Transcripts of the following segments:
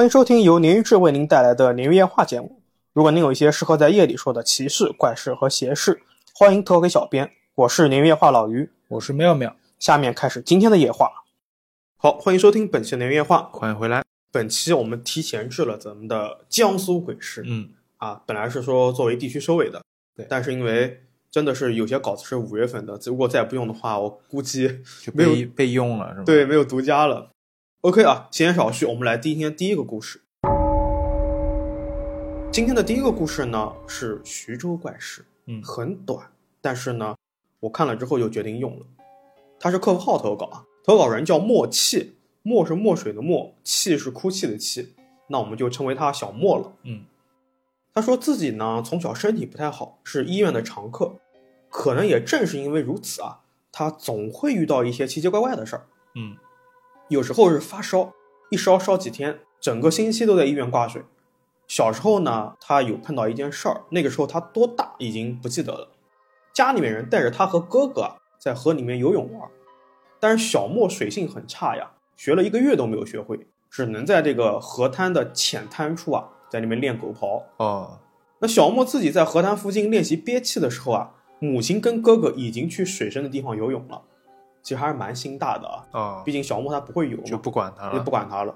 欢迎收听由年鱼志为您带来的年鱼夜话节目。如果您有一些适合在夜里说的奇事、怪事和邪事，欢迎投给小编。我是年鱼夜话老于，我是妙妙，下面开始今天的夜话。好，欢迎收听本期的鲶鱼夜话。欢迎回来。本期我们提前制了咱们的江苏鬼市，嗯，啊，本来是说作为地区收尾的，对但是因为真的是有些稿子是五月份的，如果再不用的话，我估计就没有被被用了是吗？对，没有独家了。OK 啊，闲言少叙，我们来今天第一个故事。今天的第一个故事呢是徐州怪事，嗯很短，但是呢，我看了之后就决定用了。他是客服号投稿啊，投稿人叫墨气，墨是墨水的墨，气是哭泣的泣，那我们就称为他小墨了。嗯他说自己呢从小身体不太好，是医院的常客，可能也正是因为如此啊，他总会遇到一些奇奇怪怪的事儿。嗯有时候是发烧，一烧烧几天，整个星期都在医院挂水。小时候呢，他有碰到一件事儿，那个时候他多大已经不记得了。家里面人带着他和哥哥啊在河里面游泳玩，但是小莫水性很差呀，学了一个月都没有学会，只能在这个河滩的浅滩处啊，在里面练狗刨。哦那小莫自己在河滩附近练习憋气的时候啊，母亲跟哥哥已经去水深的地方游泳了，其实还是蛮心大的啊，哦，毕竟小莫他不会游，就不管他了就不。管他了。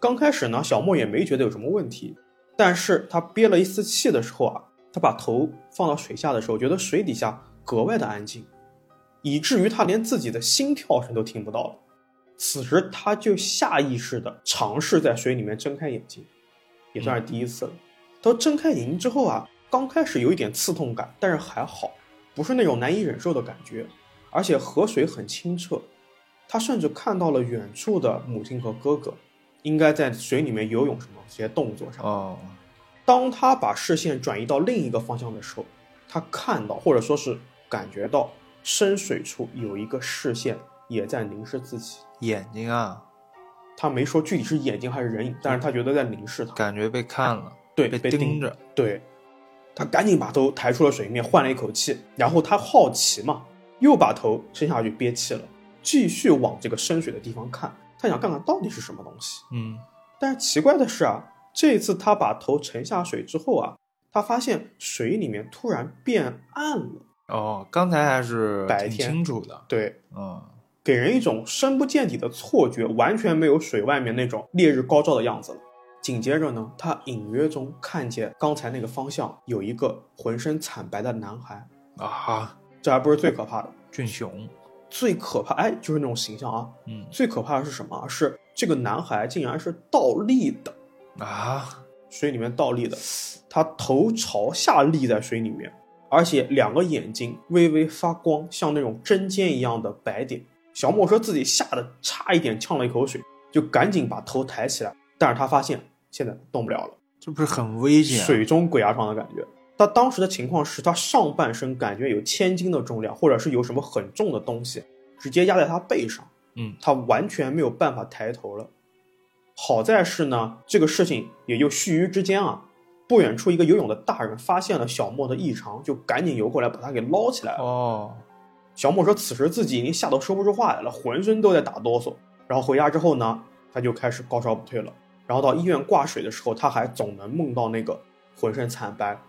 刚开始呢，小莫也没觉得有什么问题，但是他憋了一丝气的时候啊，他把头放到水下的时候，觉得水底下格外的安静，以至于他连自己的心跳声都听不到了。此时他就下意识的尝试在水里面睁开眼睛，也算是第一次了。他睁开眼睛之后啊，刚开始有一点刺痛感，但是还好，不是那种难以忍受的感觉，而且河水很清澈，他甚至看到了远处的母亲和哥哥，应该在水里面游泳什么这些动作上。哦当他把视线转移到另一个方向的时候，他看到或者说是感觉到深水处有一个视线也在凝视自己。眼睛啊，他没说具体是眼睛还是人影，但是他觉得在凝视他。感觉被看了，对，被被盯着。对，他赶紧把头抬出了水面，换了一口气，然后他好奇嘛，又把头伸下去憋气了，继续往这个深水的地方看，他想看看到底是什么东西。嗯。但是奇怪的是啊，这次他把头沉下水之后啊，他发现水里面突然变暗了，哦，刚才还是白天。清楚的。对，嗯。给人一种深不见底的错觉，完全没有水外面那种烈日高照的样子了。紧接着呢，他隐约中看见刚才那个方向有一个浑身惨白的男孩，啊，这还不是最可怕的，俊雄。最可怕哎，就是那种形象啊。嗯最可怕的是什么啊？是这个男孩竟然是倒立的，啊，水里面倒立的，他头朝下立在水里面，而且两个眼睛微微发光，像那种针尖一样的白点。小莫说自己吓得差一点呛了一口水，就赶紧把头抬起来，但是他发现现在动不了了，这不是很危险？水中鬼压床的感觉。他当时的情况是他上半身感觉有千斤的重量，或者是有什么很重的东西直接压在他背上，嗯他完全没有办法抬头了。好在是呢，这个事情也就须臾之间啊，不远处一个游泳的大人发现了小莫的异常，就赶紧游过来把他给捞起来了。哦，小莫说，此时自己已经吓得说不出话来了，浑身都在打哆嗦。然后回家之后呢，他就开始高烧不退了。然后到医院挂水的时候，他还总能梦到那个浑身惨白、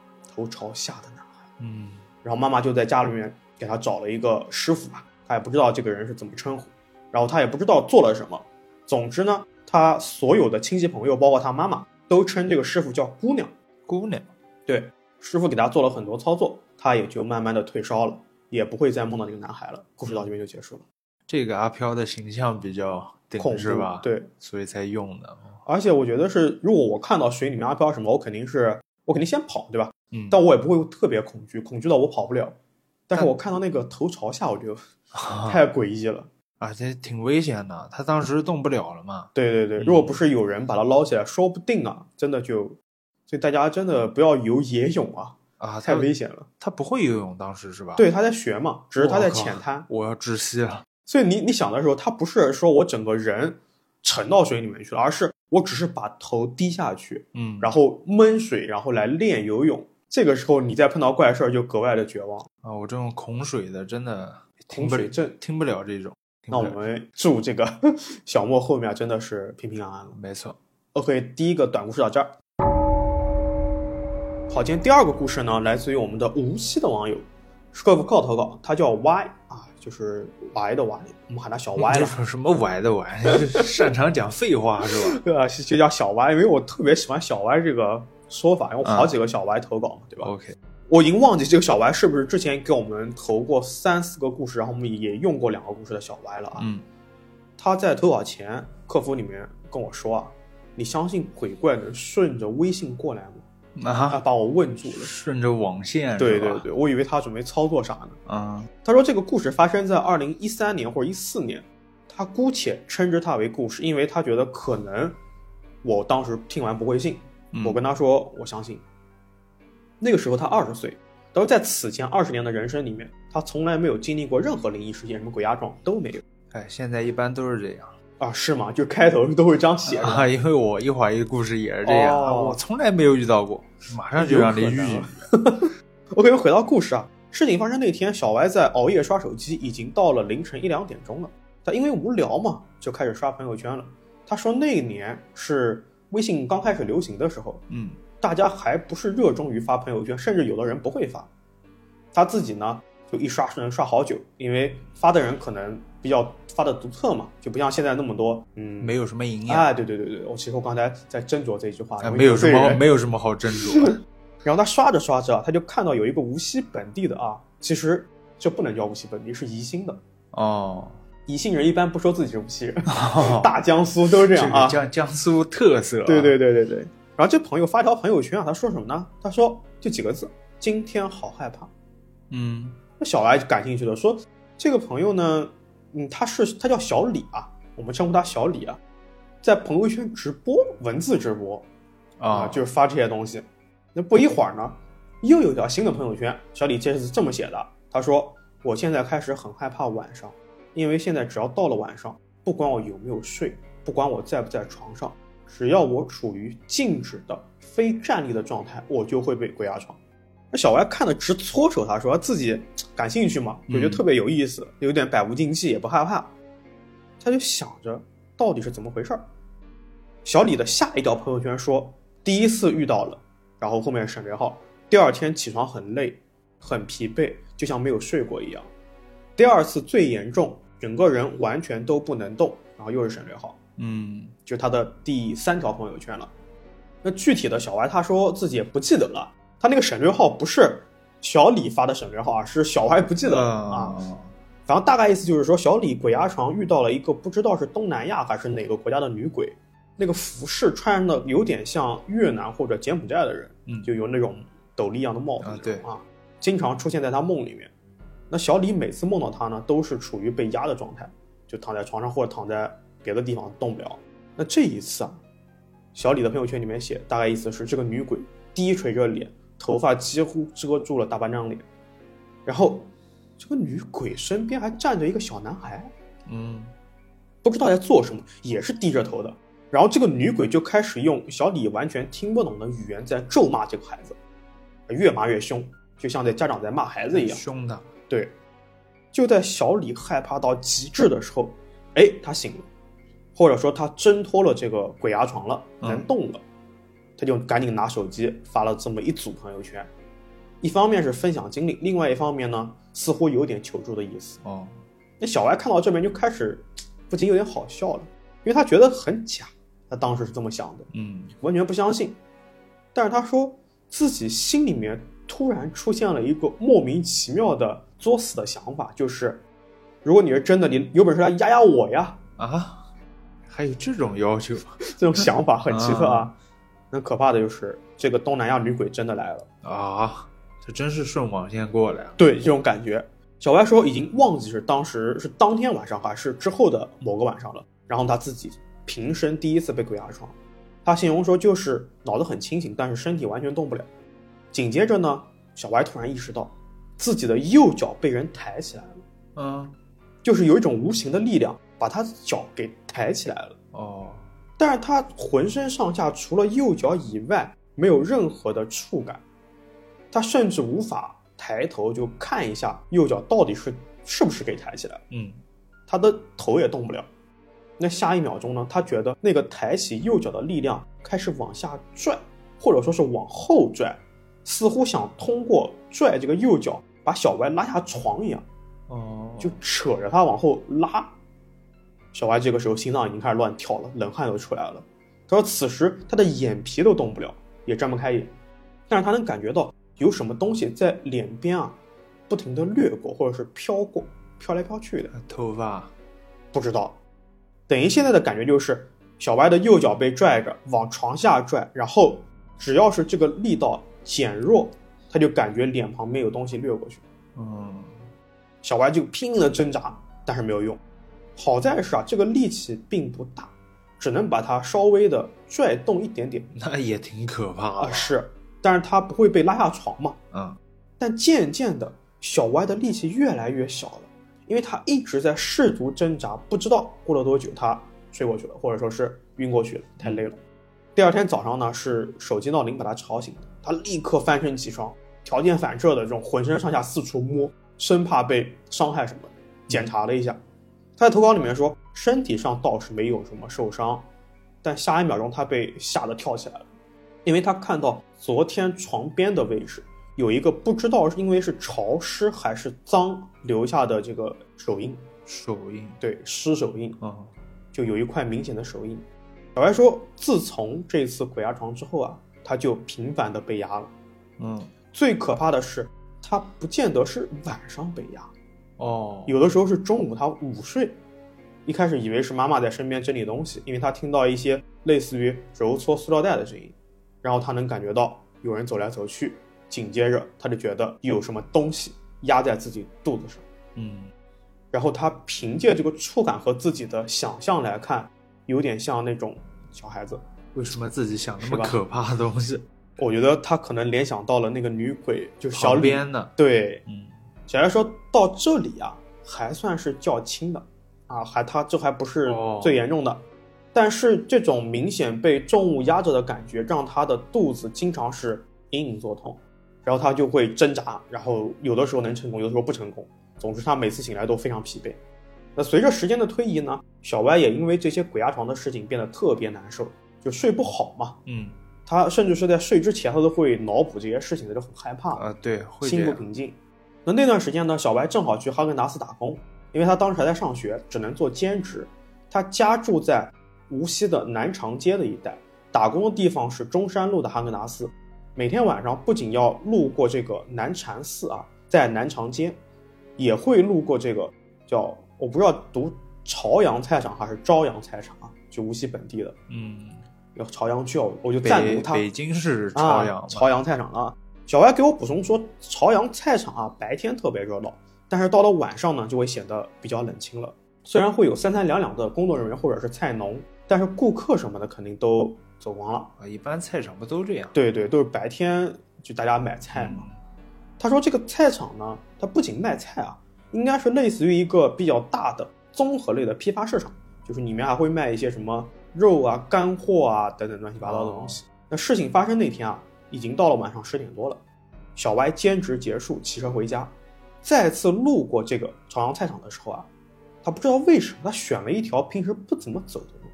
头朝下的男孩。嗯然后妈妈就在家里面给他找了一个师傅吧，他也不知道这个人是怎么称呼，然后他也不知道做了什么。总之呢，他所有的亲戚朋友，包括他妈妈，都称这个师傅叫姑娘。姑娘。对，师傅给他做了很多操作，他也就慢慢的退烧了，也不会再梦到那个男孩了。故事到这边就结束了。这个阿飘的形象比较顶恐怖是吧？，对，所以才用的。而且我觉得是，如果我看到水里面阿飘什么，我肯定是我肯定先跑，对吧？嗯，但我也不会特别恐惧，恐惧到我跑不了。但是我看到那个头朝下，我就啊太诡异了。啊，这挺危险的。他当时动不了了嘛。对对对，嗯如果不是有人把他捞起来，说不定啊，真的就，所以大家真的不要游野泳啊，啊，太危险了。他不会游泳，当时是吧？，对，他在学嘛，只是他在浅滩，我要窒息了。所以你你想的时候，他不是说我整个人沉到水里面去了，而是我只是把头低下去，嗯，然后闷水，然后来练游泳。这个时候你再碰到怪事儿，就格外的绝望。啊，我这种恐水的真的恐水症，听不了这种。那我们祝这个 小莫后面真的是平平安安了。没错，OK，第一个短故事到这儿。好，今天第二个故事呢，来自于我们的无锡的网友，是客服靠投稿，他叫 Y 啊，就是 Y 的 Y，我们喊他小 Y 了。说什么歪的歪？擅长讲废话是吧？对啊，就叫小 Y，因为我特别喜欢小 Y 这个说法，因为我好几个小 Y 投稿嘛，对吧？OK，我已经忘记这个小 Y 是不是之前给我们投过三四个故事，然后我们也用过两个故事的小 Y 了啊。嗯，他在投稿前，客服里面跟我说啊，你相信鬼怪能顺着微信过来吗？他啊，把我问住了。顺着网线？对对对，我以为他准备操作啥呢。啊，他说这个故事发生在二零一三年或者一四年，他姑且称之它为故事，因为他觉得可能我当时听完不会信。嗯我跟他说我相信。那个时候他二十岁，他说在此前二十年的人生里面，他从来没有经历过任何灵异事件，什么鬼压床都没有哎，现在一般都是这样啊？是吗？就开头都会这样写。啊，因为我一会儿一个故事也是这样，哦我从来没有遇到过，马上就让你遇有可遇能。OK，回到故事啊，事情发生那天，小歪在熬夜刷手机，已经到了凌晨一两点钟了。他因为无聊嘛，就开始刷朋友圈了。他说那一年是微信刚开始流行的时候，嗯大家还不是热衷于发朋友圈，甚至有的人不会发。他自己呢，就一刷是能刷好久，因为发的人可能比较发的独特嘛，就不像现在那么多，嗯，没有什么营养，哎，对对对对，我其实我刚才在斟酌这一句话，哎没有什么没有什么好斟酌 的。然后他刷着刷着啊，他就看到有一个无锡本地的啊，其实这不能叫无锡本地，是宜兴的。哦，宜兴人一般不说自己是无锡人，大江苏都是这这样啊个。江江苏特色啊，对对对对对。然后这朋友发条朋友圈啊，他说什么呢？他说就几个字：今天好害怕。嗯那小白就感兴趣了，说这个朋友呢，嗯，他是他叫小李啊，我们称呼他小李啊，在朋友圈直播文字直播啊，啊，就是发这些东西。那不一会儿呢，又有条新的朋友圈，小李这次这么写的：他说我现在开始很害怕晚上，因为现在只要到了晚上，不管我有没有睡，不管我在不在床上，只要我处于静止的非站立的状态，我就会被鬼压床。那小歪看的直搓手，他说自己感兴趣嘛，就觉得特别有意思，有点百无禁忌，也不害怕。他就想着到底是怎么回事儿。小李的下一条朋友圈说，第一次遇到了，然后后面省略号，第二天起床很累，很疲惫，就像没有睡过一样。第二次最严重，整个人完全都不能动，然后又是省略号。嗯就是他的第三条朋友圈了。那具体的小歪他说自己也不记得了，他那个省略号不是小李发的省略号啊，是小歪不记得了啊。啊，反正大概意思就是说，小李鬼压床遇到了一个不知道是东南亚还是哪个国家的女鬼，那个服饰穿的有点像越南或者柬埔寨的人，嗯就有那种斗笠一样的帽子啊对啊，经常出现在他梦里面。那小李每次梦到他呢，都是处于被压的状态，就躺在床上或者躺在别的地方动不了。那这一次啊，小李的朋友圈里面写，大概意思是这个女鬼低垂着脸，头发几乎遮住了大半张脸，然后这个女鬼身边还站着一个小男孩，嗯不知道在做什么，也是低着头的。然后这个女鬼就开始用小李完全听不懂的语言在咒骂这个孩子，越骂越凶，就像在家长在骂孩子一样。凶的，对，就在小李害怕到极致的时候，哎，他醒了，或者说他挣脱了这个鬼压床了，嗯。能动了，他就赶紧拿手机发了这么一组朋友圈，一方面是分享经历，另外一方面呢，似乎有点求助的意思。哦，那小歪看到这边就开始不仅有点好笑了，因为他觉得很假，他当时是这么想的。嗯完全不相信。但是他说自己心里面突然出现了一个莫名其妙的作死的想法，就是如果你是真的，你有本事来压压我呀！啊，还有这种要求 这种想法很奇特啊。那可怕的就是这个东南亚女鬼真的来了，啊？这真是顺网线过来啊。对这种感觉。小白说已经忘记是当时是当天晚上还是之后的某个晚上了，然后他自己平生第一次被鬼压床。他形容说就是脑子很清醒，但是身体完全动不了。紧接着呢，小白突然意识到自己的右脚被人抬起来了，嗯，就是有一种无形的力量把他的脚给抬起来了。哦，但是他浑身上下除了右脚以外没有任何的触感，他甚至无法抬头就看一下右脚到底是是不是给抬起来了，嗯他的头也动不了。那下一秒钟呢，他觉得那个抬起右脚的力量开始往下拽，或者说是往后拽，似乎想通过拽这个右脚把小歪拉下床一样，哦，就扯着他往后拉。小歪这个时候心脏已经开始乱跳了，冷汗都出来了。他说此时他的眼皮都动不了，也睁不开眼，但是他能感觉到有什么东西在脸边啊，不停的掠过或者是飘过，飘来飘去的。头发，不知道，等于现在的感觉就是小歪的右脚被拽着往床下拽，然后只要是这个力道减弱，他就感觉脸旁边有东西掠过去。嗯，小歪就拼命的挣扎，但是没有用。好在是啊，这个力气并不大，只能把它稍微的拽动一点点那也挺可怕啊。的。是，但是它不会被拉下床嘛。嗯，但渐渐的，小歪的力气越来越小了，因为他一直在试图挣扎，不知道过了多久他睡过去了，或者说是晕过去了，太累了。第二天早上呢，是手机闹铃把他吵醒的，他立刻翻身起床，条件反射的这种浑身上下四处摸，生怕被伤害什么的。检查了一下，他在投稿里面说身体上倒是没有什么受伤，但下一秒钟他被吓得跳起来了，因为他看到昨天床边的位置有一个不知道是因为是潮湿还是脏留下的这个手印，手印。对，湿手印，嗯，就有一块明显的手印。小白说，自从这次鬼压床之后啊，他就频繁的被压了。嗯，最可怕的是，他不见得是晚上被压，哦，有的时候是中午他午睡。一开始以为是妈妈在身边整理东西，因为他听到一些类似于揉搓塑料袋的声音，然后他能感觉到有人走来走去，紧接着他就觉得有什么东西压在自己肚子上，嗯，然后他凭借这个触感和自己的想象来看，有点像那种小孩子。为什么自己想那么可怕的东西？我觉得他可能联想到了那个女鬼，就是小旁李。边的，对，嗯，小白说到这里啊，还算是较轻的啊，还他这还不是哦最严重的，但是这种明显被重物压着的感觉，让他的肚子经常是隐隐作痛，然后他就会挣扎，然后有的时候能成功，有的时候不成功，总之他每次醒来都非常疲惫。那随着时间的推移呢，小歪也因为这些鬼压床的事情变得特别难受，就睡不好嘛。嗯，他甚至是在睡之前，他都会脑补这些事情，他就很害怕。啊，对，会心不。平静。那那段时间呢，小白正好去哈根达斯打工，因为他当时还在上学，只能做兼职。他家住在无锡的南长街的一带，打工的地方是中山路的哈根达斯。每天晚上不仅要路过这个南禅寺啊，在南长街，也会路过这个叫我不知道读朝阳菜场还是朝阳菜场啊，就无锡本地的嗯，有朝阳教育，我就赞北同他。北京市朝阳啊，朝阳菜场啊。小歪给我补充说，朝阳菜场啊，白天特别热闹，但是到了晚上呢，就会显得比较冷清了。虽然会有三三两两的工作人员或者是菜农，但是顾客什么的肯定都走光了。啊，一般菜场不都这样？对对，都是白天就大家买菜嘛。嗯他说这个菜场呢，它不仅卖菜啊，应该是类似于一个比较大的综合类的批发市场，就是里面还会卖一些什么肉啊、干货啊等等乱七八糟的东西。那事情发生那天啊，已经到了晚上十点多了。小歪兼职结束，骑车回家，再次路过这个朝阳菜场的时候啊，他不知道为什么他选了一条平时不怎么走的路。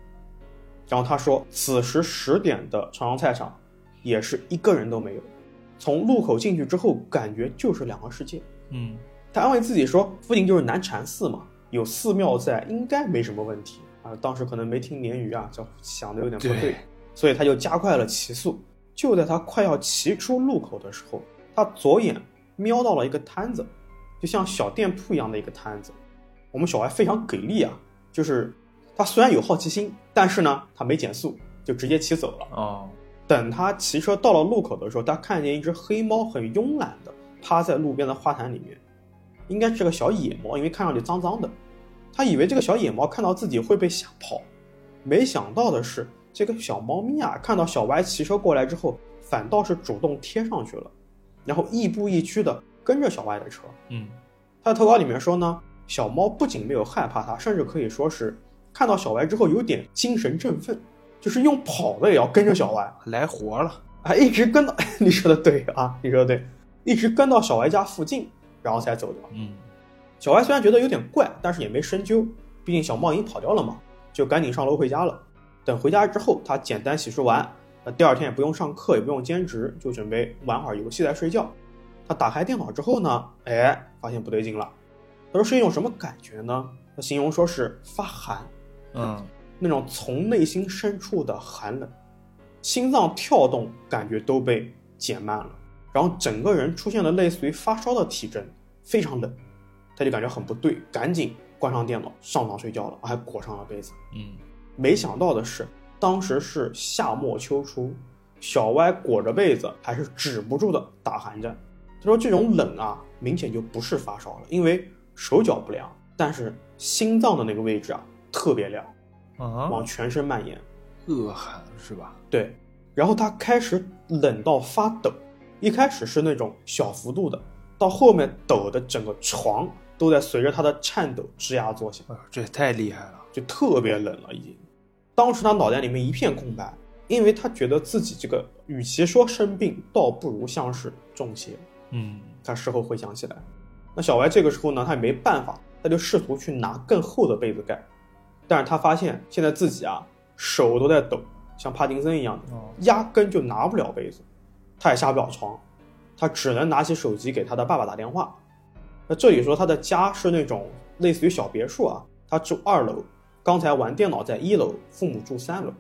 然后他说，此时十点的朝阳菜场也是一个人都没有。从路口进去之后，感觉就是两个世界。嗯，他安慰自己说，附近就是南禅寺嘛，有寺庙在，应该没什么问题啊。当时可能没听鲶鱼啊，就想的有点不对，对所以他就加快了骑速。就在他快要骑出路口的时候，他左眼瞄到了一个摊子，就像小店铺一样的一个摊子。我们小孩非常给力啊，就是他虽然有好奇心，但是呢，他没减速，就直接骑走了。哦，等他骑车到了路口的时候，他看见一只黑猫很慵懒的趴在路边的花坛里面，应该是个小野猫，因为看上去脏脏的。他以为这个小野猫看到自己会被吓跑，没想到的是，这个小猫咪啊，看到小歪骑车过来之后，反倒是主动贴上去了，然后亦步亦趋的跟着小歪的车。嗯，他的投稿里面说呢，小猫不仅没有害怕它，甚至可以说是看到小歪之后有点精神振奋，就是用跑的也要跟着小歪。来活了。啊，一直跟到 你说的对啊，你说的对，一直跟到小歪家附近，然后才走掉。嗯，小歪虽然觉得有点怪，但是也没深究，毕竟小猫已经跑掉了嘛。就赶紧上楼回家了。等回家之后，他简单洗漱完，那第二天也不用上课，也不用兼职，就准备玩会儿游戏再睡觉。他打开电脑之后呢，哎，发现不对劲了。他说是一种什么感觉呢？他形容说是发寒，嗯，那种从内心深处的寒冷，心脏跳动感觉都被减慢了，然后整个人出现了类似于发烧的体征，非常冷，他就感觉很不对，赶紧关上电脑上床睡觉了，还裹上了被子。嗯，没想到的是，当时是夏末秋初，小歪裹着被子还是止不住的打寒战。他说这种冷啊，明显就不是发烧了，因为手脚不凉，但是心脏的那个位置啊特别凉，啊，往全身蔓延。恶寒是吧？对，然后他开始冷到发抖，一开始是那种小幅度的，到后面抖的整个床都在随着他的颤抖吱呀作响，哎呦，这也太厉害了。就特别冷了已经。当时他脑袋里面一片空白，因为他觉得自己这个与其说生病，倒不如像是中邪。嗯，他事后回想起来，那小歪这个时候呢，他也没办法，他就试图去拿更厚的被子盖，但是他发现现在自己啊手都在抖，像帕金森一样的，哦，压根就拿不了被子，他也下不了床，他只能拿起手机给他的爸爸打电话。那这里说他的家是那种类似于小别墅啊，他住二楼，刚才玩电脑在一楼，父母住三楼。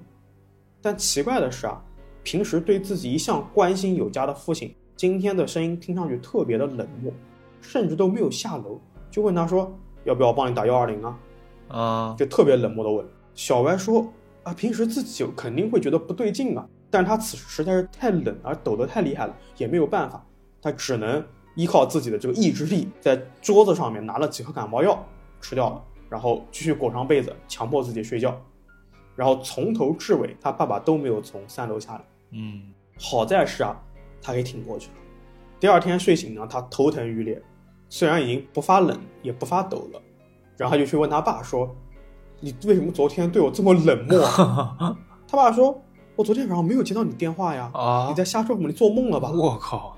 但奇怪的是啊，平时对自己一向关心有加的父亲，今天的声音听上去特别的冷漠，甚至都没有下楼，就问他说要不要帮你打幺二零啊？啊，就特别冷漠的问。小歪说啊，平时自己肯定会觉得不对劲啊，但是他此时实在是太冷而抖得太厉害了，也没有办法，他只能依靠自己的这个意志力，在桌子上面拿了几颗感冒药吃掉了，然后继续裹上被子，强迫自己睡觉，然后从头至尾他爸爸都没有从三楼下来。嗯，好在是啊，他给挺过去了。第二天睡醒呢，他头疼欲裂，虽然已经不发冷也不发抖了，然后他就去问他爸说：“你为什么昨天对我这么冷漠啊？” 他爸说：“我昨天晚上没有接到你电话呀，啊你，在瞎说什么？你做梦了吧我靠，？”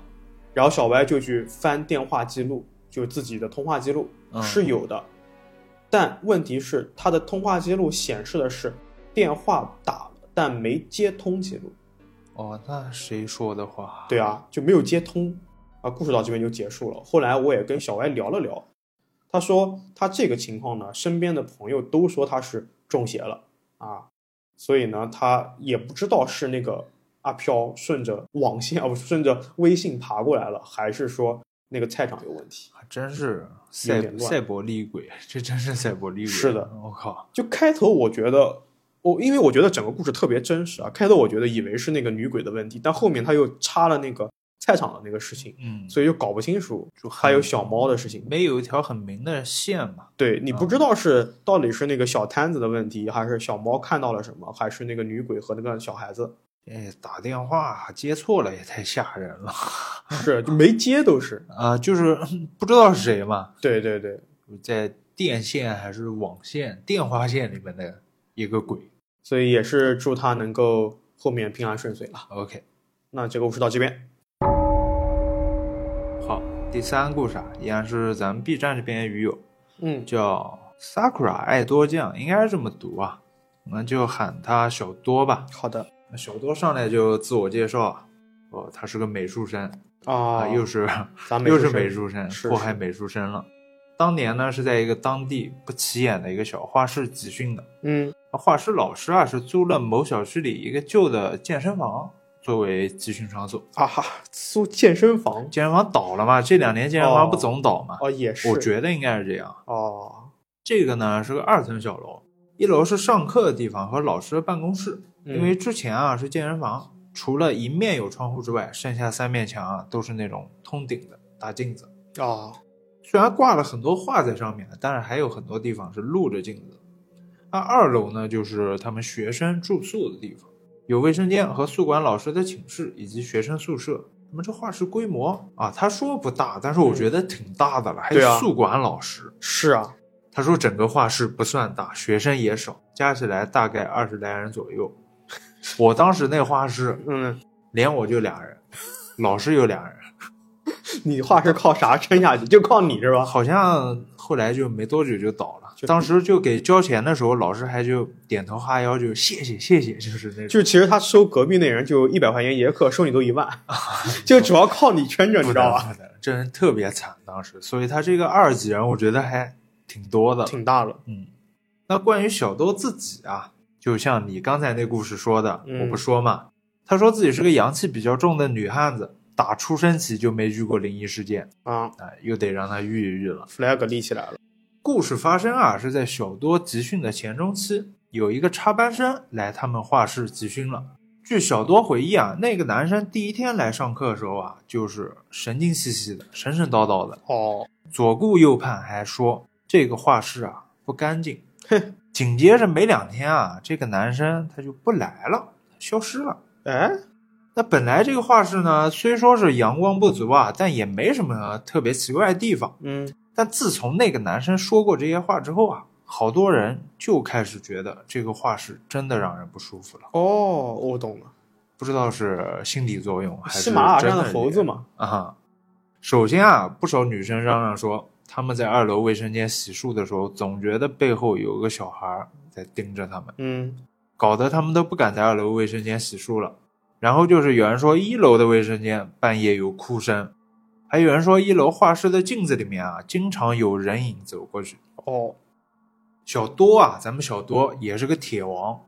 然后小歪就去翻电话记录，就自己的通话记录嗯是有的，但问题是他的通话记录显示的是电话打了，但没接通记录。哦，那谁说的话？对啊，就没有接通啊。故事到这边就结束了。后来我也跟小歪聊了聊，他说他这个情况呢，身边的朋友都说他是中邪了啊，所以呢，他也不知道是那个阿飘顺着网线啊，不是顺着微信爬过来了，还是说那个菜场有问题。还真是赛赛博厉鬼，这真是赛博厉鬼。是的，我靠，就开头我觉得。我因为我觉得整个故事特别真实啊，开头我觉得以为是那个女鬼的问题，但后面他又插了那个菜场的那个事情，嗯，所以就搞不清楚就还有小猫的事情。没有一条很明的线嘛。对你不知道是到底是那个小摊子的问题，还是小猫看到了什么，还是那个女鬼和那个小孩子，哎，打电话接错了也太吓人了 是就没接都是。啊！就是不知道是谁嘛，对对对，在电线还是网线、电话线里面的一个鬼。所以也是祝他能够后面平安顺遂了。OK，那这个故事到这边，好，第三个故事啊，依然是咱们 B 站这边鱼友嗯，叫 Sakura 爱多酱，应该是这么读啊，我们就喊他小多吧。好的那小多上来就自我介绍啊，哦，他是个美术生啊，啊，又是咱 又是美术生，祸害美术生了。当年呢是在一个当地不起眼的一个小画室集训的，嗯画室老师啊是租了某小区里一个旧的健身房作为集训场所。啊哈，租健身房健身房倒了嘛，这两年健身房不总倒嘛？哦也是，我觉得应该是这样。哦，这个呢是个二层小楼，一楼是上课的地方和老师的办公室。嗯因为之前啊是健身房，除了一面有窗户之外，剩下三面墙啊都是那种通顶的大镜子。啊虽然挂了很多画在上面，但是还有很多地方是露着镜子。那二楼呢，就是他们学生住宿的地方，有卫生间和宿管老师的寝室以及学生宿舍。那么这画室规模啊，他说不大，但是我觉得挺大的了，还有宿管老师。是啊，他说整个画室不算大，学生也少，加起来大概二十来人左右。我当时那画室嗯，连我就俩人，老师有俩人，你画室靠啥撑下去？就靠你是吧？好像后来就没多久就倒了。就当时就给交钱的时候，老师还就点头哈腰，就谢谢谢谢，就是那种。就其实他收隔壁那人就一百块钱一节课，收你都一万 就主要靠你撑着，你知道吧？这人特别惨，当时，所以他这个二级人，我觉得还挺多的。挺大的。嗯，那关于小多自己啊，就像你刚才那故事说的，嗯我不说嘛，他说自己是个阳气比较重的女汉子，打出生起就没遇过灵异事件，啊哎，又得让他遇一遇了。，flag 立起来了。故事发生啊，是在小多集训的前中期，有一个插班生来他们画室集训了。据小多回忆啊，那个男生第一天来上课的时候啊，就是神经兮兮的、神神叨叨的，哦，左顾右盼，还说这个画室啊不干净。哼，紧接着没两天啊，这个男生他就不来了，消失了。哎，那本来这个画室呢，虽说是阳光不足啊，但也没什么特别奇怪的地方。嗯，但自从那个男生说过这些话之后啊，好多人就开始觉得这个画室真的让人不舒服了。哦，我懂了，不知道是心理作用还是真的猴子嘛。啊哈。首先啊，不少女生嚷嚷说，她们在二楼卫生间洗漱的时候，总觉得背后有个小孩在盯着他们，嗯，搞得他们都不敢在二楼卫生间洗漱了。然后就是有人说一楼的卫生间半夜有哭声，还有人说一楼画室的镜子里面啊，经常有人影走过去。哦，小多啊，咱们小多也是个铁王，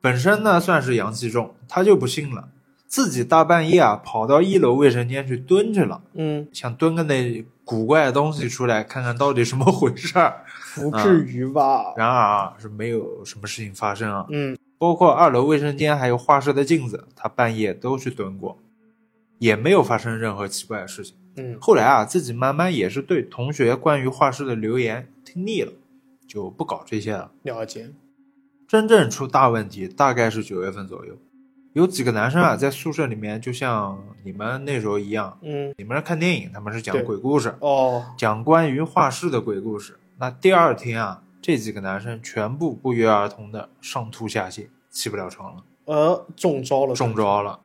本身呢算是阳气重，他就不信了，自己大半夜啊跑到一楼卫生间去蹲去了，嗯，想蹲个那古怪的东西出来，看看到底什么回事儿。不至于吧？然而啊，是没有什么事情发生啊，嗯，包括二楼卫生间还有画室的镜子，他半夜都去蹲过，也没有发生任何奇怪的事情。嗯，后来啊，自己慢慢也是对同学关于画室的留言听腻了，就不搞这些了。了解。真正出大问题大概是九月份左右，有几个男生啊在宿舍里面，就像你们那时候一样，嗯，你们是看电影，他们是讲鬼故事，哦，讲关于画室的鬼故事。那第二天啊，这几个男生全部不约而同的上吐下泻，起不了床了，呃，中招了，中招了。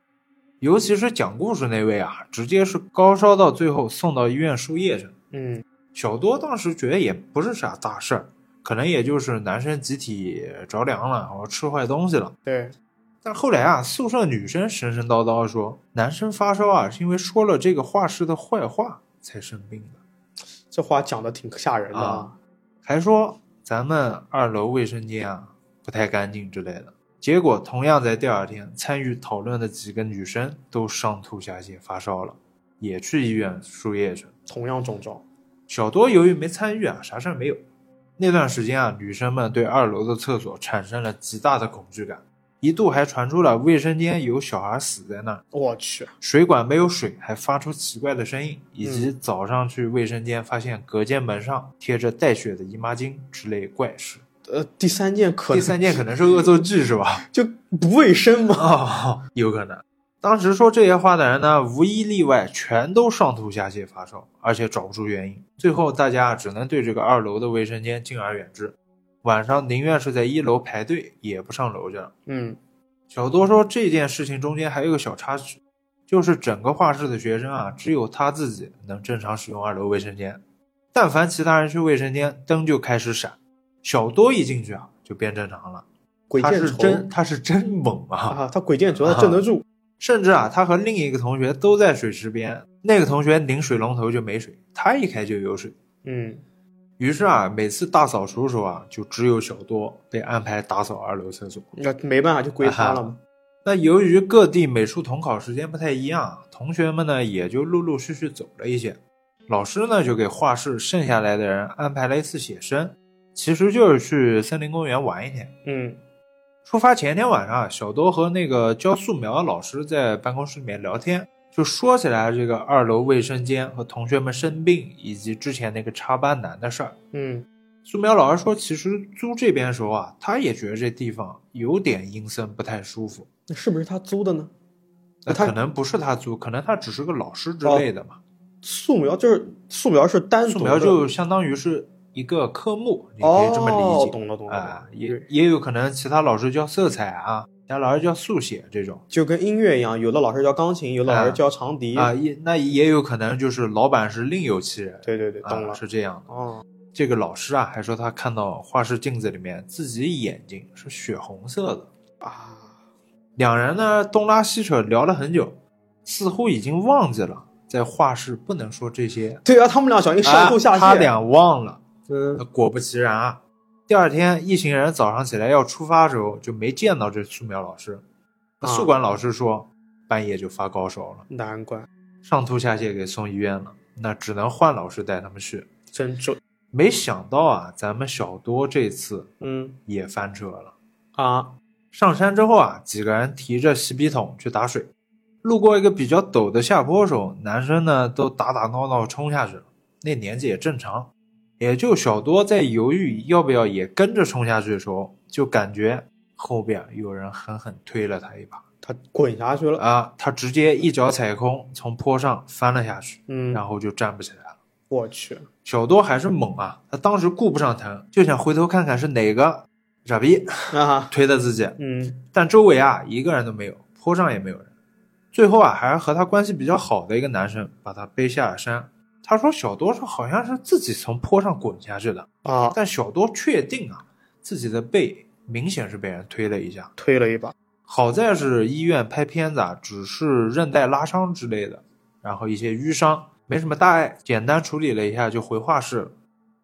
尤其是讲故事那位啊，直接是高烧到最后送到医院输液去了。嗯，小多当时觉得也不是啥大事儿，可能也就是男生集体着凉了，然后吃坏东西了。对，但后来啊，宿舍女生神神叨叨说，男生发烧啊是因为说了这个画室的坏话才生病的，这话讲的挺吓人的啊。还说咱们二楼卫生间啊不太干净之类的。结果同样在第二天，参与讨论的几个女生都上吐下泻、发烧了，也去医院输液去了。同样中招。小多由于没参与啊，啥事儿没有。那段时间啊，女生们对二楼的厕所产生了极大的恐惧感，一度还传出了卫生间有小孩死在那儿，我去，水管没有水，还发出奇怪的声音，以及早上去卫生间发现隔间门上贴着带血的姨妈巾之类怪事。呃，第三件可能第三件可能是恶作剧是吧？就不卫生嘛。哦，有可能。当时说这些话的人呢，无一例外全都上吐下泻、发烧，而且找不出原因。最后大家只能对这个二楼的卫生间敬而远之，晚上宁愿是在一楼排队，也不上楼去了。嗯，小多说这件事情中间还有个小插曲，就是整个画室的学生啊，只有他自己能正常使用二楼卫生间，但凡其他人去卫生间，灯就开始闪。小多一进去啊，就变正常了。他鬼见真，他是真猛啊！啊，他鬼见愁，他镇得住。甚至啊，他和另一个同学都在水池边，那个同学拧水龙头就没水，他一开就有水。嗯，于是啊，每次大扫除的时候啊，就只有小多被安排打扫二楼厕所。那没办法，就归他了嘛。那由于各地美术统考时间不太一样，同学们呢也就陆陆续续走了一些。老师呢就给画室剩下来的人安排了一次写生，其实就是去森林公园玩一天。嗯，出发前天晚上啊，小多和那个教素描的老师在办公室里面聊天，就说起来这个二楼卫生间和同学们生病以及之前那个插班男的事儿。嗯，素描老师说，其实租这边的时候啊，他也觉得这地方有点阴森，不太舒服。那是不是他租的呢？他那可能不是他租，可能他只是个老师之类的嘛。素描就是素描是单素描就相当于是一个科目，你可哦以这么理解。懂了懂了。啊，懂了也也有可能其他老师教色彩啊，家老师教速写这种就跟音乐一样，有的老师教钢琴，有的老师教长笛。啊，也那也有可能就是老板是另有其人，对对对，懂啊了。是这样的。哦，这个老师啊，还说他看到画室镜子里面自己眼睛是血红色的。啊，两人呢东拉西扯聊了很久，似乎已经忘记了在画室不能说这些。对啊，他们俩小心上吐下泻。啊他俩忘了。嗯，果不其然啊，第二天一行人早上起来要出发的时候，就没见到这素描老师。啊宿管老师说，半夜就发高烧了，难怪，上吐下泻给送医院了，那只能换老师带他们去。真准。没想到啊，咱们小多这次嗯也翻车了。啊，上山之后啊，几个人提着洗笔桶去打水，路过一个比较陡的下坡的时候，男生呢都打打闹闹冲下去了。那年纪也正常，也就小多在犹豫要不要也跟着冲下去的时候，就感觉后边有人狠狠推了他一把他滚下去了。啊，他直接一脚踩空，从坡上翻了下去，嗯，然后就站不起来了。我去，小多还是猛啊，他当时顾不上疼，就想回头看看是哪个傻逼啊，推的自己。嗯但周围啊一个人都没有，坡上也没有人。最后啊，还是和他关系比较好的一个男生把他背下了山。他说小多是好像是自己从坡上滚下去的，啊，但小多确定啊自己的背明显是被人推了一下。推了一把。好在是医院拍片子啊，只是韧带拉伤之类的，然后一些淤伤，没什么大碍，简单处理了一下就回画室了。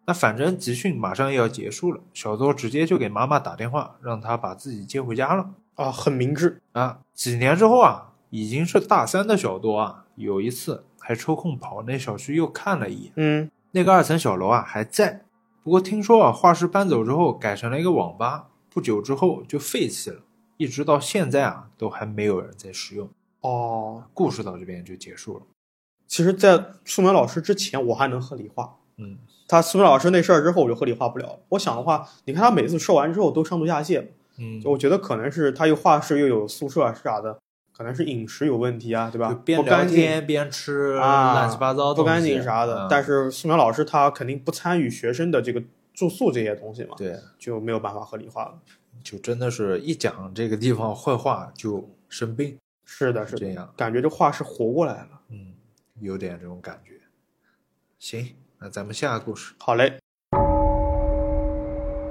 那反正集训马上又要结束了，小多直接就给妈妈打电话，让她把自己接回家了。啊，很明智。啊，几年之后啊，已经是大三的小多啊，有一次还抽空跑那小区又看了一眼，嗯，那个二层小楼啊还在，不过听说啊画室搬走之后改成了一个网吧，不久之后就废弃了，一直到现在啊都还没有人在使用。哦，故事到这边就结束了。其实，在素描老师之前，我还能合理化。嗯，他素描老师那事儿之后，我就合理化不了了。我想的话，你看他每次说完之后都上吐下泻，嗯，我觉得可能是他又画室又有宿舍啥的，可能是饮食有问题啊，对吧？就边聊不干净天边吃啊，乱七八糟不干净啥的。嗯但是素描老师他肯定不参与学生的这个住宿这些东西嘛，对，就没有办法合理化了。就真的是一讲这个地方坏话就生病，是的，是的，这样。感觉这话是活过来了。嗯，有点这种感觉。行，那咱们下个故事。好嘞，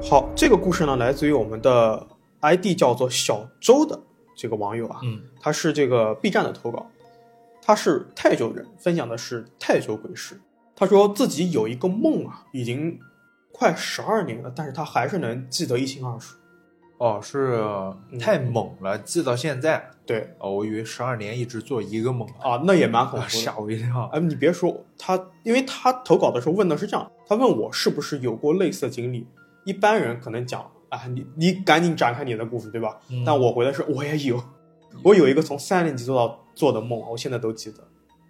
好，这个故事呢来自于我们的 ID 叫做小周的这个网友啊，嗯他是这个 B 站的投稿，他是泰州人，分享的是泰州鬼事。他说自己有一个梦啊，已经快十二年了，但是他还是能记得一清二楚。哦，是太猛了，记到现在。对哦，我以为十二年一直做一个梦啊，那也蛮恐啊，怖的。吓我一跳。哎，你别说他，因为他投稿的时候问的是这样，他问我是不是有过类似的经历。一般人可能讲，啊，你你赶紧展开你的故事，对吧？嗯但我回的是我也有，我有一个从三年级做到做的梦，我现在都记得。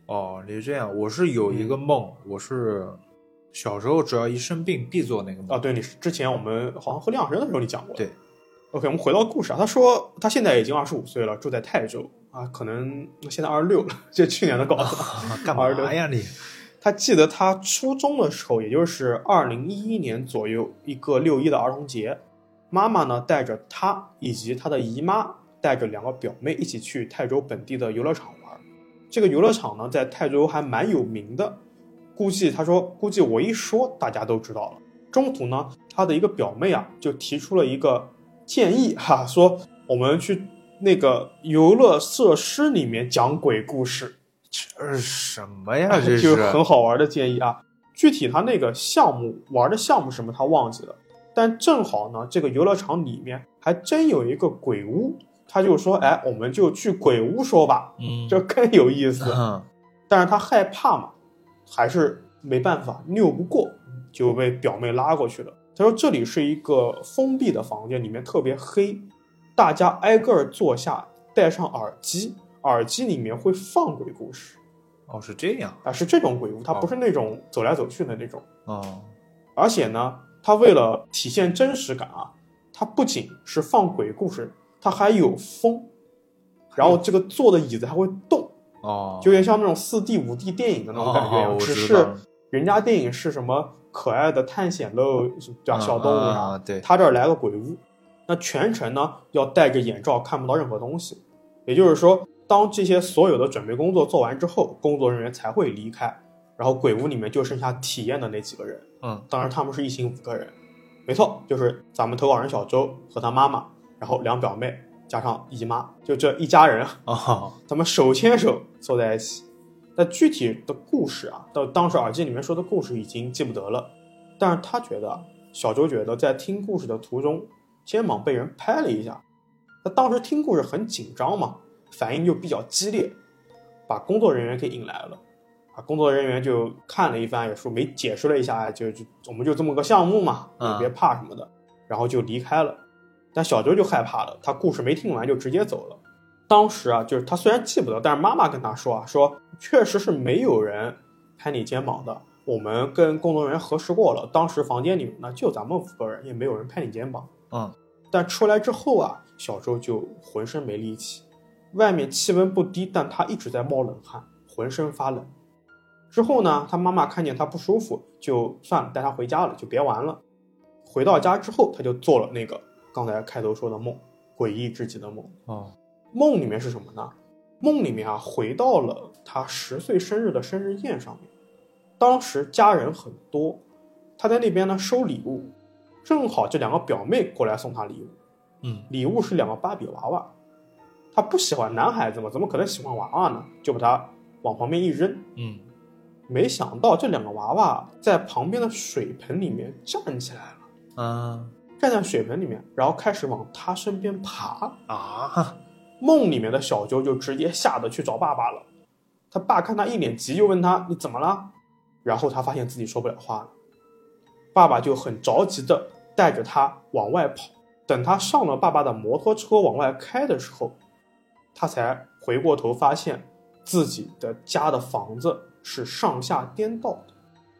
哦，你是这样，我是有一个梦，我是小时候只要一生病必做那个梦。啊，对，你是之前我们好像喝两人的时候你讲过。对。OK，我们回到故事啊，他说他现在已经二十五岁了，住在泰州啊，可能现在二十六了，这去年的稿子。干嘛呀你？他记得他初中的时候，也就是二零一一年左右，一个六一的儿童节，妈妈呢带着他以及他的姨妈，带着两个表妹一起去泰州本地的游乐场玩。这个游乐场呢，在泰州还蛮有名的，估计他说，估计我一说大家都知道了。中途呢，他的一个表妹啊，就提出了一个建议哈，说我们去那个游乐设施里面讲鬼故事。这是什么呀？这就是很好玩的建议啊。具体他那个项目玩的项目什么，他忘记了。但正好呢，这个游乐场里面还真有一个鬼屋，他就说：“哎，我们就去鬼屋说吧，嗯，这更有意思。嗯但是他害怕嘛，还是没办法，拗不过，就被表妹拉过去了。他说这里是一个封闭的房间，里面特别黑，大家挨个儿坐下，戴上耳机，耳机里面会放鬼故事。哦，是这样。啊，是这种鬼屋，它不是那种走来走去的那种。哦，而且呢，它为了体现真实感啊，它不仅是放鬼故事，它还有风，然后这个坐的椅子还会动，哦，就有点像那种四 D、五 D 电影的那种感觉。哦我只是人家电影是什么可爱的探险喽，对吧？小动物啥，啊对他这儿来个鬼屋。那全程呢要戴着眼罩，看不到任何东西。也就是说，当这些所有的准备工作做完之后，工作人员才会离开，然后鬼屋里面就剩下体验的那几个人。嗯，当然他们是一行五个人，没错，就是咱们投稿人小周和他妈妈，然后两表妹加上姨妈，就这一家人，啊，他们手牵手坐在一起。那具体的故事啊，到当时耳机里面说的故事已经记不得了，但是他觉得小周觉得在听故事的途中，肩膀被人拍了一下。他当时听故事很紧张嘛，反应就比较激烈，把工作人员给引来了。啊，工作人员就看了一番，也说没解释了一下，就就我们就这么个项目嘛，嗯你别怕什么的，然后就离开了。但小周就害怕了，他故事没听完就直接走了。当时啊，就是他虽然记不得，但是妈妈跟他说啊，说确实是没有人拍你肩膀的。我们跟工作人员核实过了，当时房间里面呢就咱们五个人，也没有人拍你肩膀。嗯，但出来之后啊，小周就浑身没力气，外面气温不低，但他一直在冒冷汗，浑身发冷。之后呢，他妈妈看见他不舒服，就算了，带他回家了，就别玩了。回到家之后，他就做了那个刚才开头说的梦，诡异至极的梦。哦，梦里面是什么呢？梦里面啊，回到了他十岁生日的生日宴上面。当时家人很多，他在那边呢收礼物，正好这两个表妹过来送他礼物。嗯，礼物是两个芭比娃娃，他不喜欢男孩子嘛，怎么可能喜欢娃娃呢？就把他往旁边一扔。嗯，没想到这两个娃娃在旁边的水盆里面站起来了，啊站在水盆里面，然后开始往他身边爬。啊，梦里面的小周就直接吓得去找爸爸了。他爸看他一脸急，就问他你怎么了？然后他发现自己说不了话了，爸爸就很着急的带着他往外跑。等他上了爸爸的摩托车往外开的时候，他才回过头发现自己的家的房子是上下颠倒的。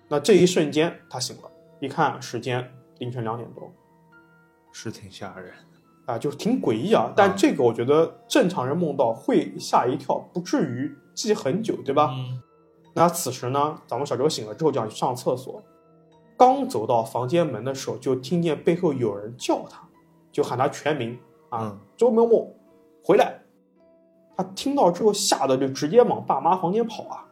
那这一瞬间他醒了，一看时间凌晨两点多，是挺吓人。啊，就是挺诡异啊。但这个我觉得正常人梦到会吓一跳，不至于记很久，对吧？嗯那此时呢，咱们小周醒了之后就想去上厕所，刚走到房间门的时候，就听见背后有人叫他，就喊他全名啊，嗯周某某，回来。他听到之后吓得就直接往爸妈房间跑啊。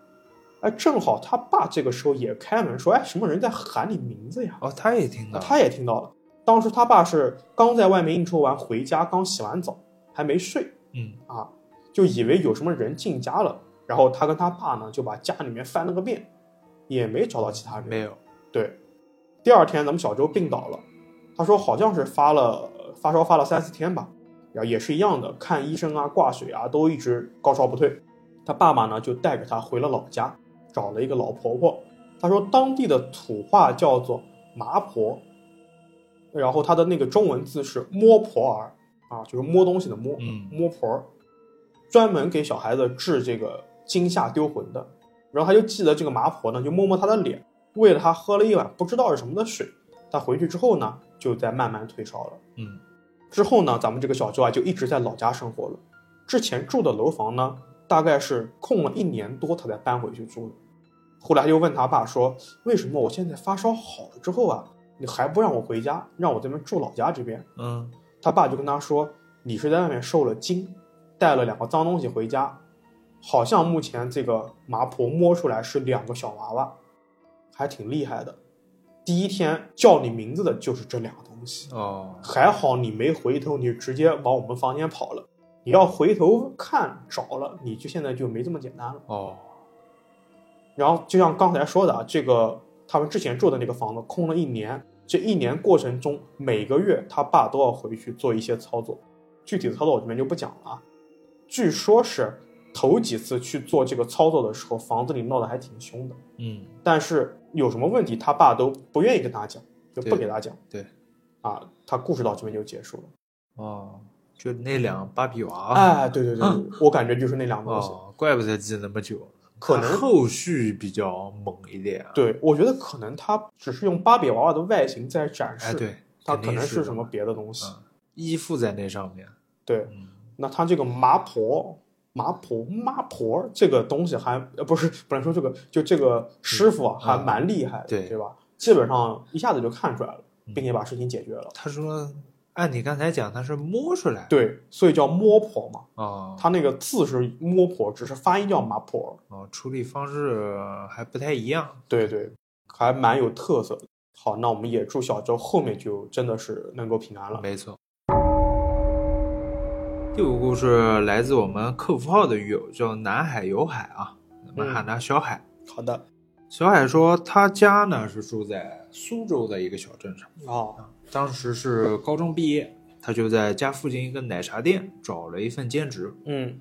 哎，正好他爸这个时候也开门说：“哎，什么人在喊你名字呀？”哦，他也听到，他也听到了。当时他爸是刚在外面应酬完回家，刚洗完澡，还没睡嗯啊，就以为有什么人进家了。然后他跟他爸呢就把家里面翻了个遍，也没找到其他人。没有，对，第二天咱们小周病倒了，他说好像是发了发烧发了三四天吧，然后也是一样的，看医生啊挂水啊都一直高烧不退。他爸爸呢就带着他回了老家，找了一个老婆婆。她说当地的土话叫做麻婆，然后她的那个中文字是摸婆儿啊，就是摸东西的摸，嗯摸婆儿，专门给小孩子治这个惊吓丢魂的。然后他就记得这个麻婆呢，就摸摸她的脸，喂了她喝了一碗不知道是什么的水。他回去之后呢，就在慢慢退烧了。嗯之后呢，咱们这个小舅啊就一直在老家生活了。之前住的楼房呢，大概是空了一年多，他才搬回去住的。后来他就问他爸说：“为什么我现在发烧好了之后啊，你还不让我回家，让我这边住老家这边嗯？”他爸就跟他说：“你是在外面受了惊，带了两个脏东西回家，好像目前这个麻婆摸出来是两个小娃娃，还挺厉害的。第一天叫你名字的就是这两个东西。”哦，还好你没回头，你直接往我们房间跑了。你要回头看找了，你就现在就没这么简单了。哦，然后就像刚才说的啊，这个他们之前住的那个房子空了一年，这一年过程中每个月他爸都要回去做一些操作，具体的操作我这边就不讲了啊。据说是头几次去做这个操作的时候，房子里闹得还挺凶的，嗯但是有什么问题他爸都不愿意跟他讲，就不给他讲。对，啊，他故事到这边就结束了。哦，就那两个芭比娃娃，哎，对对对，对我感觉就是那两个东西。哦，怪不得记那么久，可能后续比较猛一点啊。对，我觉得可能他只是用芭比娃娃的外形在展示，哎，对，它可能是什么别的东西。嗯，依附在那上面。对，嗯那他这个麻婆、麻婆、麻婆这个东西还呃不是不能说这个，就这个师傅啊嗯还蛮厉害的，对对吧？基本上一下子就看出来了，嗯并且把事情解决了。他说按你刚才讲，它是摸出来。对，所以叫摸婆嘛。哦，它那个字是摸婆，只是发音叫麻婆。哦，处理方式还不太一样。对对，还蛮有特色的。好，那我们也祝小周后面就真的是能够平安了。没错。第五个故事来自我们客服号的狱友，叫南海有海啊，我们喊他小海。好的，小海说他家呢是住在苏州的一个小镇上哦，啊，当时是高中毕业，他就在家附近一个奶茶店找了一份兼职，嗯，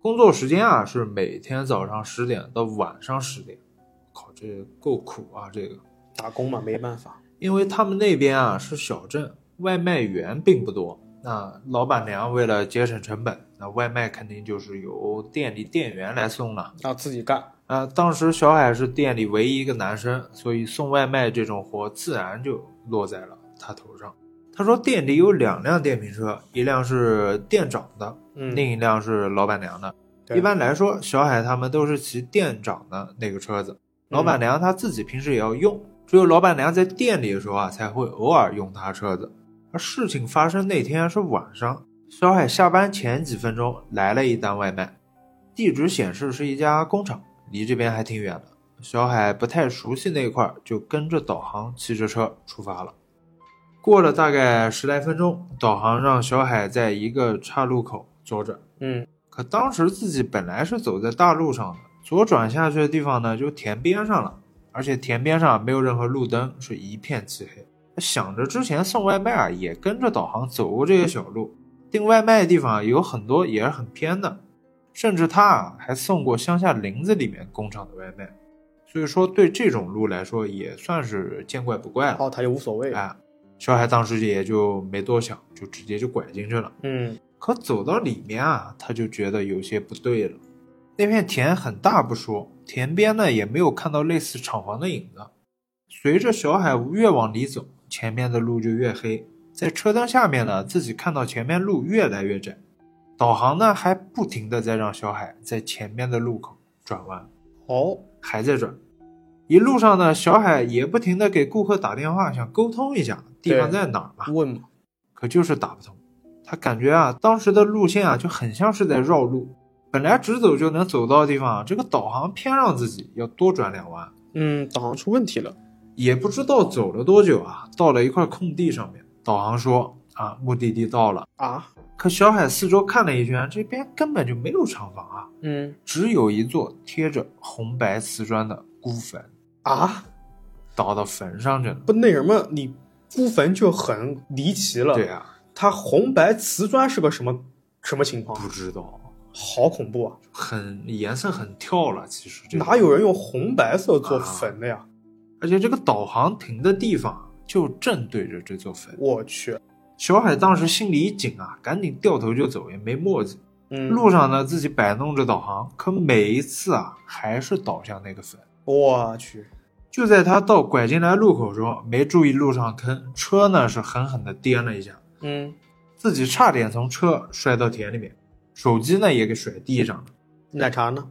工作时间啊是每天早上十点到晚上十点，靠，这够苦啊！这个打工嘛，没办法。因为他们那边啊是小镇，外卖员并不多。那老板娘为了节省成本，那外卖肯定就是由店里店员来送了。要自己干。啊，当时小海是店里唯一一个男生，所以送外卖这种活自然就落在了他头上。他说店里有两辆电瓶车，一辆是店长的，嗯，另一辆是老板娘的。一般来说，小海他们都是骑店长的那个车子，老板娘她自己平时也要用，只有老板娘在店里的时候啊，才会偶尔用她车子。而事情发生那天是晚上，小海下班前几分钟来了一单外卖，地址显示是一家工厂，离这边还挺远的。小海不太熟悉那块儿，就跟着导航骑着车出发了。过了大概十来分钟，导航让小海在一个岔路口左转。嗯，可当时自己本来是走在大路上的，左转下去的地方呢，就田边上了，而且田边上没有任何路灯，是一片漆黑。想着之前送外卖啊，也跟着导航走过这些小路，订外卖的地方有很多也是很偏的，甚至他啊还送过乡下林子里面工厂的外卖，所以说对这种路来说也算是见怪不怪了。哦，他也无所谓。哎，小海当时也就没多想，就直接就拐进去了。嗯，可走到里面啊，他就觉得有些不对了。那片田很大不说，田边呢也没有看到类似厂房的影子。随着小海越往里走，前面的路就越黑。在车灯下面呢，自己看到前面路越来越窄。导航呢还不停的在让小海在前面的路口转弯，哦，还在转。一路上呢，小海也不停的给顾客打电话，想沟通一下地方在哪儿嘛。问嘛，可就是打不通。他感觉啊，当时的路线啊就很像是在绕路，本来直走就能走到的地方，这个导航偏让自己要多转两弯。嗯，导航出问题了。也不知道走了多久啊，到了一块空地上面，导航说啊，目的地到了。啊，可小海四周看了一圈，这边根本就没有厂房啊，嗯，只有一座贴着红白瓷砖的孤坟，啊，倒到坟上去了。不那什么，你孤坟就很离奇了。对，啊，它红白瓷砖是个什么什么情况？不知道，好恐怖啊！很颜色很跳了，其实这个哪有人用红白色做啊坟的呀？而且这个导航停的地方就正对着这座坟。我去，小海当时心里一紧啊，赶紧掉头就走，也没墨迹。嗯，路上呢，自己摆弄着导航，可每一次啊，还是导向那个坟。我去，就在他到拐进来路口时候，没注意路上坑，车呢是狠狠的颠了一下，嗯，自己差点从车摔到田里面，手机呢也给甩地上了。奶茶呢？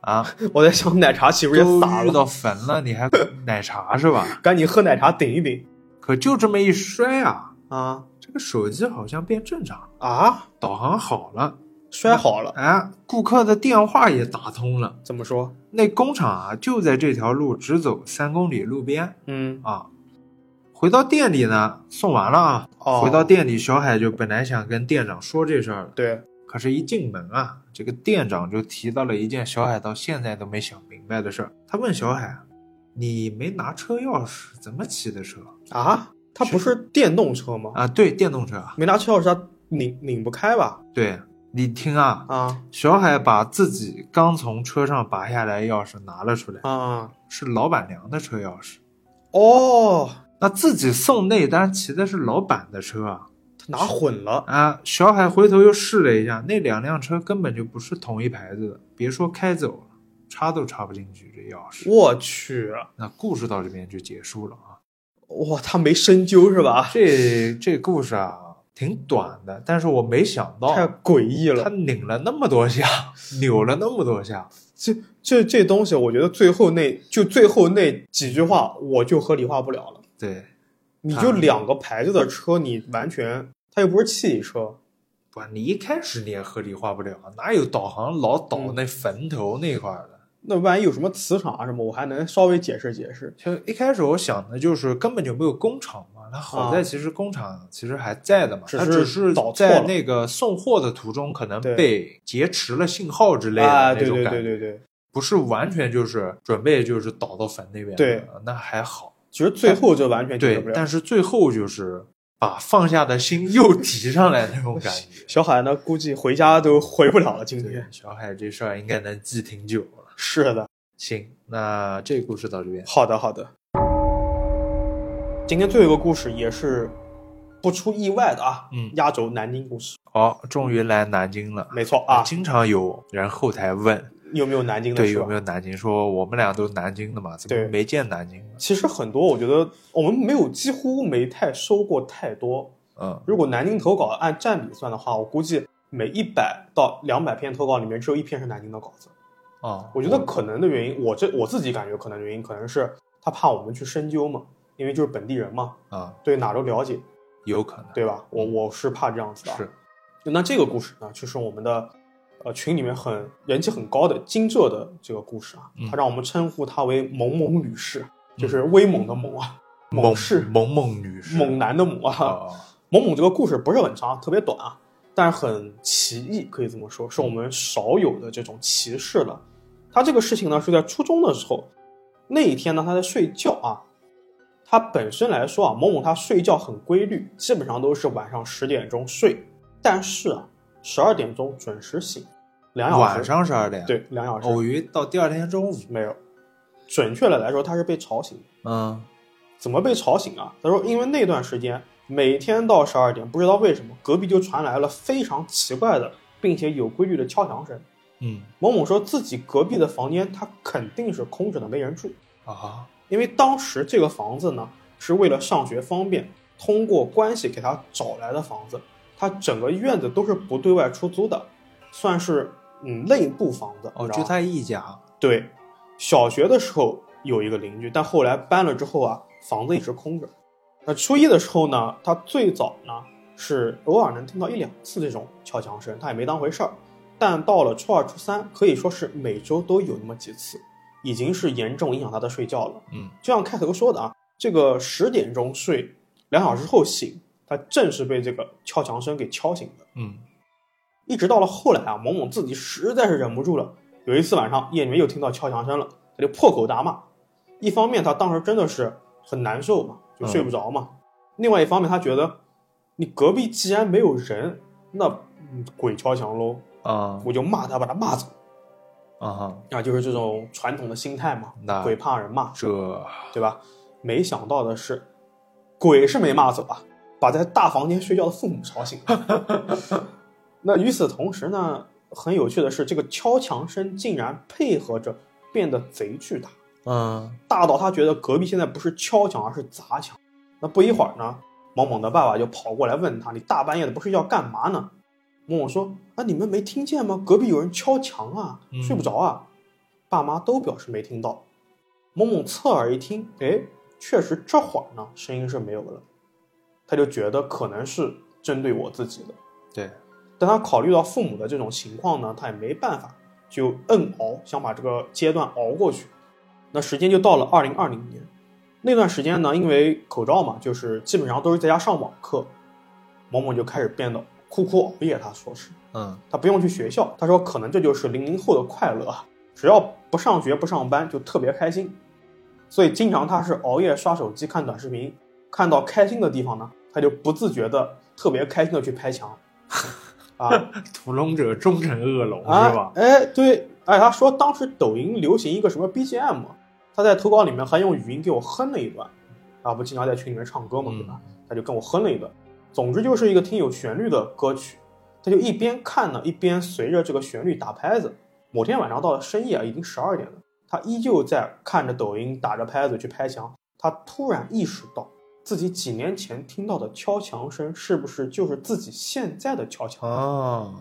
啊，我在想奶茶岂不是也都洒了？遇到坟了，你还 奶茶是吧？赶紧喝奶茶顶一顶可就这么一摔啊，啊这个手机好像变正常了，啊！导航好了，摔好了，哎，顾客的电话也打通了。怎么说？那工厂啊，就在这条路直走三公里路边嗯，啊。回到店里呢，送完了啊。哦回到店里，小海就本来想跟店长说这事儿了，对，可是，一进门啊，这个店长就提到了一件小海到现在都没想明白的事儿。他问小海：“你没拿车钥匙，怎么骑的车啊，他不是电动车吗？啊？”对，电动车啊。没拿车钥匙，他拧拧不开吧？对，你听啊，啊小海把自己刚从车上拔下来钥匙拿了出来，啊啊！是老板娘的车钥匙。哦，那自己送内单骑的是老板的车啊他拿混了。啊！小海回头又试了一下，那两辆车根本就不是同一牌子的，别说开走了，插都插不进去这钥匙。我去，那故事到这边就结束了啊。哇，他没深究是吧？这这故事啊挺短的，但是我没想到太诡异了他。拧了那么多下，扭了那么多下。这这这东西，我觉得最后那就最后那几句话，我就合理化不了了。对，你就两个牌子的车，你完全，它又不是汽车。不，你一开始你也合理化不了，哪有导航老导嗯那坟头那块儿的？那万一有什么磁场啊什么，我还能稍微解释解释。就一开始我想的就是根本就没有工厂嘛，那好在啊其实工厂其实还在的嘛，它只是导错了在那个送货的途中可能被劫持了信号之类的啊，那对对种感觉，对对对，不是完全就是准备就是倒到坟那边的，对那还好。其实最后就完全。对但是最后就是把放下的心又提上来那种感觉。小海呢，估计回家都回不了了。今对天，小海这事儿应该能记挺久了。是的，行，那这个故事到这边。好的好的。今天最后一个故事也是不出意外的啊，嗯压轴南京故事，好，终于来南京了。没错啊。经常有人后台问，有没有南京的对，有没有南京？说我们俩都是南京的嘛，怎对么没见南京？其实很多，我觉得我们没有，几乎没太收过太多。嗯，如果南京投稿按占比算的话，我估计每一百到两百篇投稿里面只有一篇是南京的稿子。哦，我觉得可能的原因，我这我自己感觉可能原因可能是他怕我们去深究嘛，因为就是本地人嘛，啊，对哪都了解，有可能。对吧？我我是怕这样子的。啊。是，那这个故事呢，就是我们的呃群里面很人气很高的金浙的这个故事啊，嗯。他让我们称呼他为猛猛女士，就是威猛的猛啊，猛士。猛猛女士，猛男的猛啊。哦，猛猛这个故事不是很长，特别短啊，但很奇异，可以这么说，是我们少有的这种歧视了。他这个事情呢是在初中的时候，那一天呢他在睡觉啊。他本身来说啊，某某他睡觉很规律，基本上都是晚上十点钟睡，但是啊，十二点钟准时醒，两小时。晚上十二点，，对两小时、偶遇到第二天中午。没有。准确的来说，他是被吵醒的。嗯，怎么被吵醒啊？他说，因为那段时间每天到十二点，不知道为什么隔壁就传来了非常奇怪的，并且有规律的敲墙声。嗯某某说自己隔壁的房间他肯定是空着的，没人住，啊，因为当时这个房子呢是为了上学方便，通过关系给他找来的房子，他整个院子都是不对外出租的，算是嗯内部房子。哦，就他一家。对，小学的时候有一个邻居，但后来搬了之后啊，房子一直空着。那初一的时候呢，他最早呢是偶尔能听到一两次这种敲墙声，他也没当回事儿。但到了初二、初三，可以说是每周都有那么几次，已经是严重影响他的睡觉了。嗯，就像开头说的啊，这个十点钟睡，两小时后醒，他正是被这个敲墙声给敲醒的。嗯一直到了后来啊，某某自己实在是忍不住了。有一次晚上夜里面又听到敲墙声了，他就破口大骂。一方面他当时真的是很难受嘛，就睡不着嘛；另外一方面他觉得，你隔壁既然没有人，那、嗯鬼敲墙喽，啊我就骂他，把他骂走。啊哈，啊，就是这种传统的心态嘛，鬼怕人骂，这对吧？没想到的是，鬼是没骂走啊，把在大房间睡觉的父母吵醒了。那与此同时呢，很有趣的是，这个敲墙声竟然配合着变得贼巨大，嗯大到他觉得隔壁现在不是敲墙，而是砸墙。那不一会儿呢，萌萌的爸爸就跑过来问他：“你大半夜的不睡觉干嘛呢？”萌萌说：“啊，你们没听见吗？隔壁有人敲墙啊，嗯睡不着啊。爸妈都表示没听到。萌萌侧耳一听，哎，确实这会儿呢声音是没有了，他就觉得可能是针对我自己的。对，但他考虑到父母的这种情况呢，他也没办法，就硬熬，想把这个阶段熬过去。那时间就到了二零二零年，那段时间呢，因为口罩嘛，就是基本上都是在家上网课，某某就开始变得哭哭熬夜。他说是，嗯他不用去学校，他说可能这就是零零后的快乐啊，只要不上学不上班就特别开心，所以经常他是熬夜刷手机看短视频，看到开心的地方呢，他就不自觉的特别开心的去拍墙，啊 屠龙者终成恶龙啊是吧？哎对，哎他说当时抖音流行一个什么 BGM，他在投稿里面还用语音给我哼了一段，啊不经常在群里面唱歌嘛对吧？他就跟我哼了一段，总之就是一个挺有旋律的歌曲。他就一边看呢，一边随着这个旋律打拍子。某天晚上到了深夜啊，已经十二点了，他依旧在看着抖音打着拍子去拍墙。他突然意识到，自己几年前听到的敲墙声是不是就是自己现在的敲墙？哦，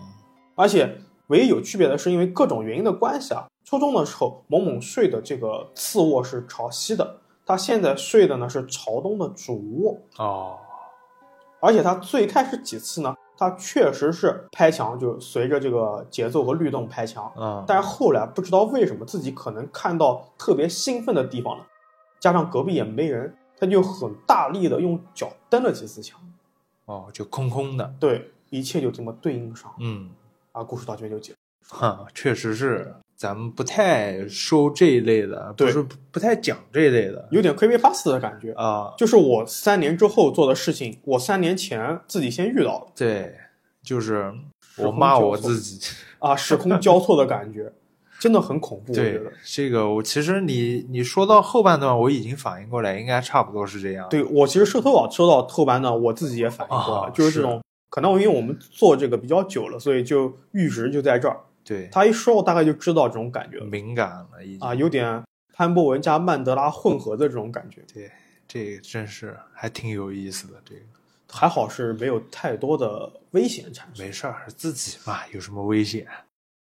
而且唯一有区别的是，因为各种原因的关系啊，初中的时候某某睡的这个次卧是朝西的，他现在睡的呢是朝东的主卧。哦，而且他最开始几次呢，他确实是拍墙，就随着这个节奏和律动拍墙。嗯，但是后来不知道为什么自己可能看到特别兴奋的地方了，加上隔壁也没人，他就很大力的用脚蹬了几次墙。哦，就空空的，对，一切就这么对应上，嗯，啊，故事到这边就结束。哈，确实是，咱们不太收这一类的，不是不太讲这一类的有点 creepypasta 的感觉，啊，就是我三年之后做的事情，我三年前自己先遇到了对，就是我骂我自己。啊，时空交错的感觉，真的很恐怖。对，这个我其实你你说到后半段，我已经反应过来，应该差不多是这样。对我其实社投网收到后半段，我自己也反应过来，啊就是这种，可能因为我们做这个比较久了，所以就阈值就在这儿。对，他一说，我大概就知道这种感觉了敏感了已经啊，有点潘博文加曼德拉混合的这种感觉。对，这个真是还挺有意思的。这个还好是没有太多的危险产生。没事儿，自己嘛，有什么危险？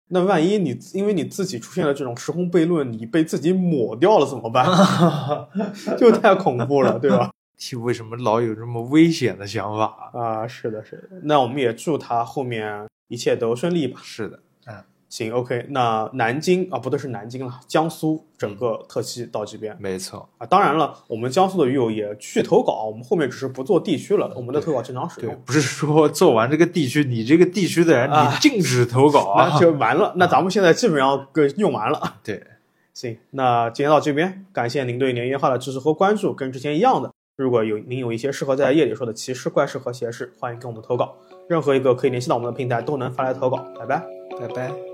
那万一你因为你自己出现了这种时空悖论，你被自己抹掉了怎么办？就太恐怖了，对吧？你为什么老有这么危险的想法？啊，是的，是的。那我们也祝他后面一切都顺利吧。是的，嗯，行，OK。那南京啊，不对，是南京了，江苏整个特区到这边、没错，啊。当然了，我们江苏的鱼友也去投稿，我们后面只是不做地区了，我们的投稿正常使对用，。不是说做完这个地区，你这个地区的人，啊你禁止投稿 那啊。就完了，那咱们现在基本上给用完了。对，行，那今天到这边，感谢您对年夜话的支持和关注，跟之前一样的。如果有您有一些适合在夜里说的奇事、怪事和邪事，欢迎跟我们投稿。任何一个可以联系到我们的平台都能发来投稿。拜拜。拜拜。